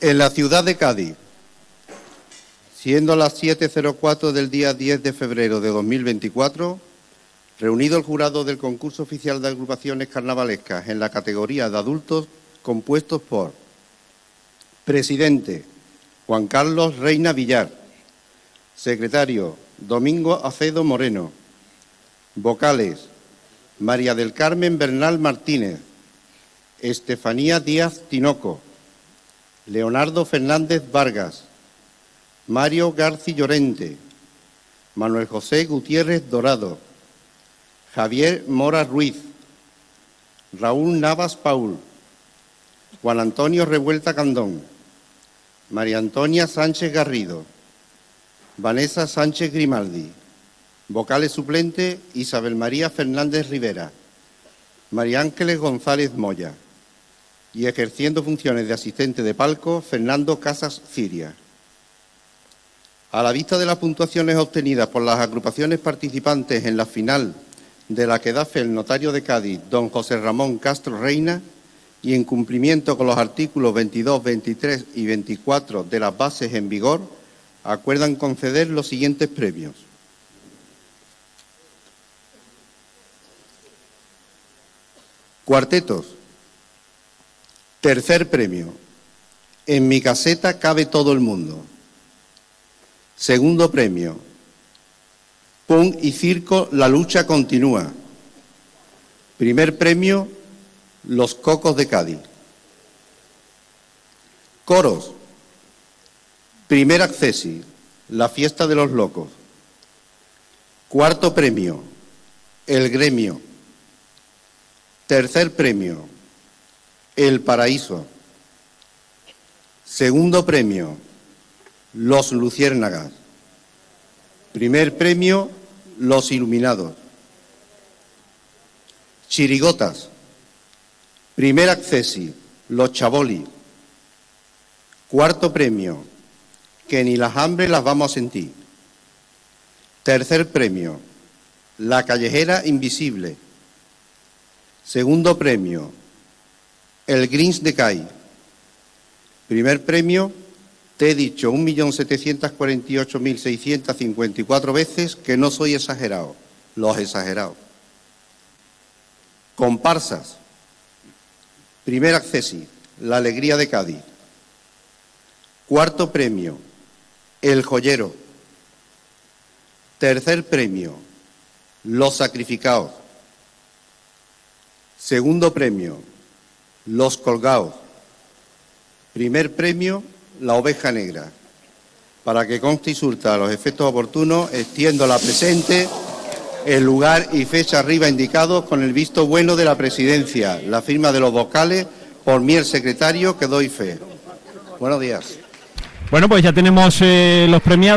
En la ciudad de Cádiz, siendo las 7.04 del día 10 de febrero de 2024, reunido el jurado del concurso oficial de agrupaciones carnavalescas en la categoría de adultos compuestos por presidente Juan Carlos Reina Villar, secretario Domingo Acedo Moreno, vocales María del Carmen Bernal Martínez, Estefanía Díaz Tinoco, Leonardo Fernández Vargas, Mario Garci Llorente, Manuel José Gutiérrez Dorado, Javier Mora Ruiz, Raúl Navas Paul, Juan Antonio Revuelta Candón, María Antonia Sánchez Garrido, Vanessa Sánchez Grimaldi, vocales suplente Isabel María Fernández Rivera, María Ángeles González Moya y ejerciendo funciones de asistente de palco Fernando Casas Ciria. A la vista de las puntuaciones obtenidas por las agrupaciones participantes en la final de la que da fe el notario de Cádiz, don José Ramón Castro Reina, y en cumplimiento con los artículos 22, 23 y 24 de las bases en vigor, acuerdan conceder los siguientes premios. Cuartetos. Tercer premio. En mi caseta cabe todo el mundo. Segundo premio. Punk y circo, la lucha continúa. Primer premio, Los Cocos de Cádiz. Coros. Primer accesi, la fiesta de los locos. Cuarto premio, El gremio. Tercer premio, El paraíso. Segundo premio, Los luciérnagas. Primer premio, Los iluminados. Chirigotas. Primer accesi, Los chaboli. Cuarto premio, que ni las hambres las vamos a sentir. Tercer premio, La callejera invisible. Segundo premio, El Greens de Cay. Primer premio, te he dicho 1.748.654 veces que no soy exagerado, los exagerados. Comparsas. Primer accesi, La Alegría de Cádiz. Cuarto premio, El Joyero. Tercer premio, Los Sacrificados. Segundo premio, Los Colgados. Primer premio, La Oveja Negra. Para que conste y surta los efectos oportunos, extiendo la presente, el lugar y fecha arriba indicados con el visto bueno de la presidencia, la firma de los vocales, por mí el secretario, que doy fe. Buenos días. Bueno, pues ya tenemos eh, los premiados.